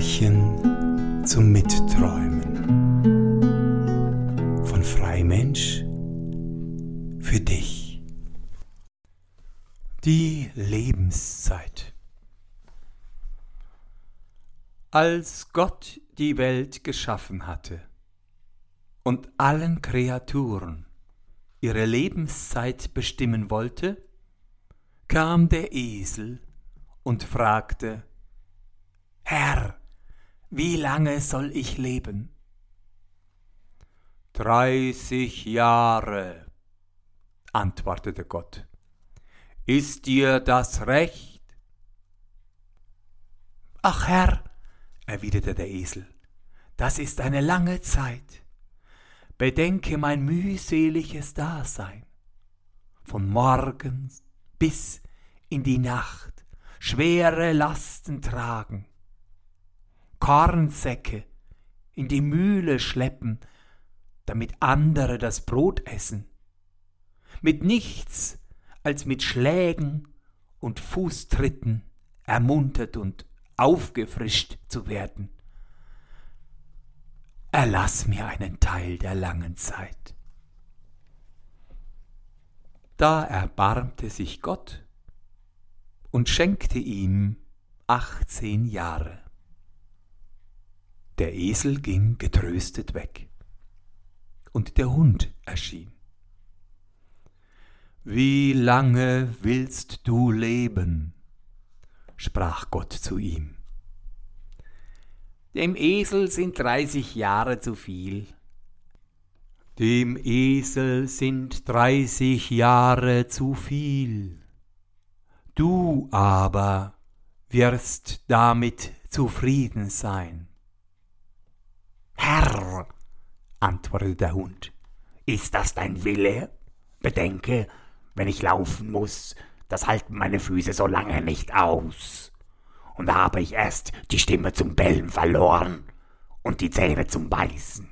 Märchen zum Mitträumen von Freimensch für dich. Die Lebenszeit. Als Gott die Welt geschaffen hatte und allen Kreaturen ihre Lebenszeit bestimmen wollte, kam der Esel und fragte, Herr, wie lange soll ich leben? Dreißig Jahre, antwortete Gott. Ist dir das recht? Ach Herr, erwiderte der Esel, das ist eine lange Zeit. Bedenke mein mühseliges Dasein. Von morgens bis in die Nacht schwere Lasten tragen, Kornsäcke in die Mühle schleppen, damit andere das Brot essen, mit nichts als mit Schlägen und Fußtritten ermuntert und aufgefrischt zu werden. Erlass mir einen Teil der langen Zeit. Da erbarmte sich Gott und schenkte ihm achtzehn Jahre. Der Esel ging getröstet weg, und der Hund erschien. Wie lange willst du leben? sprach Gott zu ihm. Dem Esel sind dreißig Jahre zu viel. Dem Esel sind dreißig Jahre zu viel. Du aber wirst damit zufrieden sein. Herr, antwortete der Hund, ist das dein Wille? Bedenke, wenn ich laufen muss, das halten meine Füße so lange nicht aus. Und da habe ich erst die Stimme zum Bellen verloren und die Zähne zum Beißen.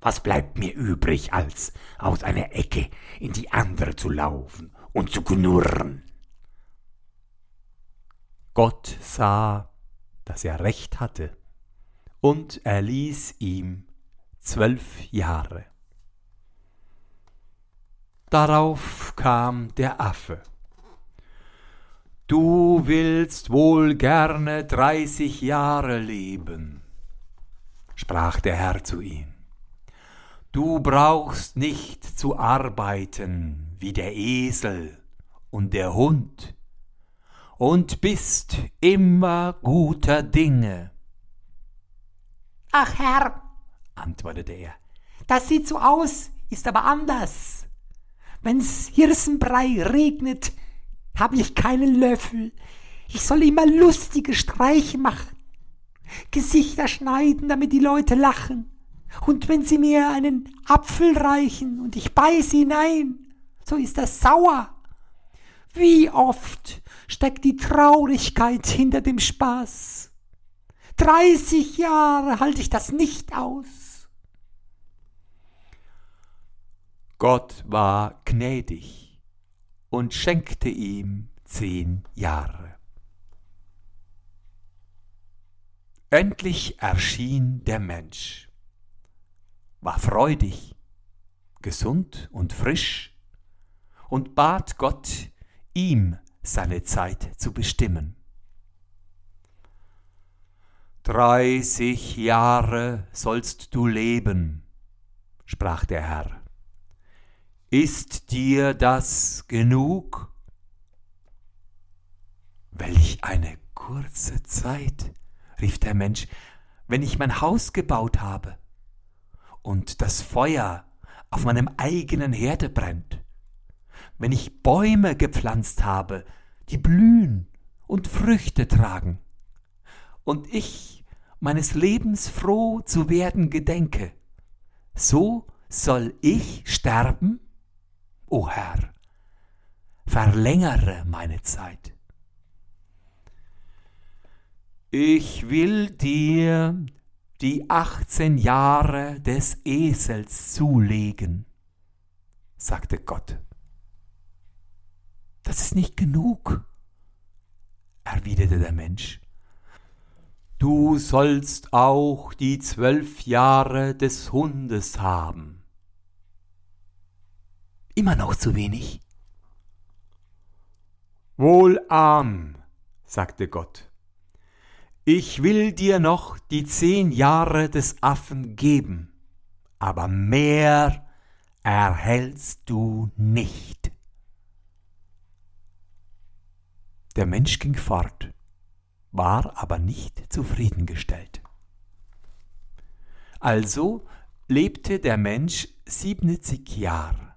Was bleibt mir übrig, als aus einer Ecke in die andere zu laufen und zu knurren? Gott sah, dass er recht hatte und erließ ihm zwölf Jahre. Darauf kam der Affe. Du willst wohl gerne dreißig Jahre leben, sprach der Herr zu ihm. Du brauchst nicht zu arbeiten wie der Esel und der Hund und bist immer guter Dinge. Ach Herr, antwortete er, das sieht so aus, ist aber anders. Wenn's Hirsenbrei regnet, habe ich keinen Löffel. Ich soll immer lustige Streiche machen, Gesichter schneiden, damit die Leute lachen. Und wenn sie mir einen Apfel reichen und ich beiß hinein, so ist das sauer. Wie oft steckt die Traurigkeit hinter dem Spaß? Dreißig Jahre halte ich das nicht aus. Gott war gnädig und schenkte ihm zehn Jahre. Endlich erschien der Mensch, war freudig, gesund und frisch und bat Gott, ihm seine Zeit zu bestimmen. Dreißig Jahre sollst du leben, sprach der Herr. Ist dir das genug? Welch eine kurze Zeit, rief der Mensch, wenn ich mein Haus gebaut habe und das Feuer auf meinem eigenen Herde brennt, wenn ich Bäume gepflanzt habe, die blühen und Früchte tragen, und ich meines Lebens froh zu werden gedenke, so soll ich sterben? O Herr, verlängere meine Zeit. Ich will dir die achtzehn Jahre des Esels zulegen, sagte Gott. Das ist nicht genug, erwiderte der Mensch. Du sollst auch die zwölf Jahre des Hundes haben. Immer noch zu wenig. Wohlan, sagte Gott. Ich will dir noch die zehn Jahre des Affen geben, aber mehr erhältst du nicht. Der Mensch ging fort war aber nicht zufriedengestellt. Also lebte der Mensch 70 Jahre.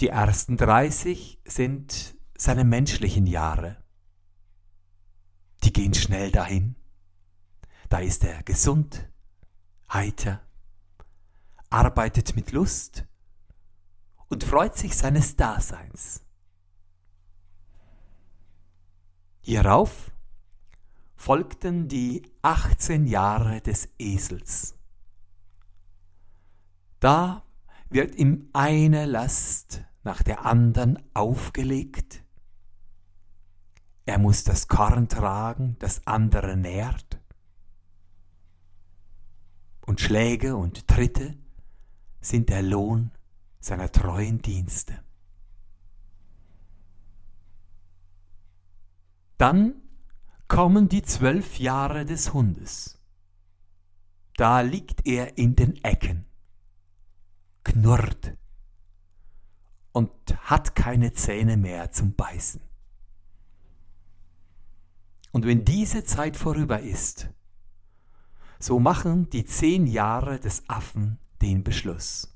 Die ersten 30 sind seine menschlichen Jahre. Die gehen schnell dahin. Da ist er gesund, heiter, arbeitet mit Lust und freut sich seines Daseins. Hierauf folgten die 18 Jahre des Esels. Da wird ihm eine Last nach der anderen aufgelegt. Er muss das Korn tragen, das andere nährt. Und Schläge und Tritte sind der Lohn seiner treuen Dienste. Dann kommen die zwölf Jahre des Hundes. Da liegt er in den Ecken, knurrt und hat keine Zähne mehr zum Beißen. Und wenn diese Zeit vorüber ist, so machen die zehn Jahre des Affen den Beschluss.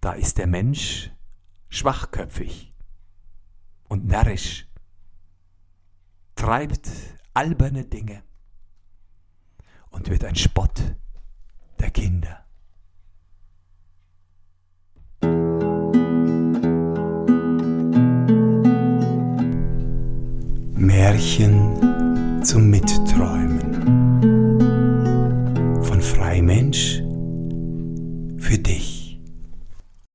Da ist der Mensch schwachköpfig und närrisch treibt alberne Dinge und wird ein Spott der Kinder. Märchen zum Mitträumen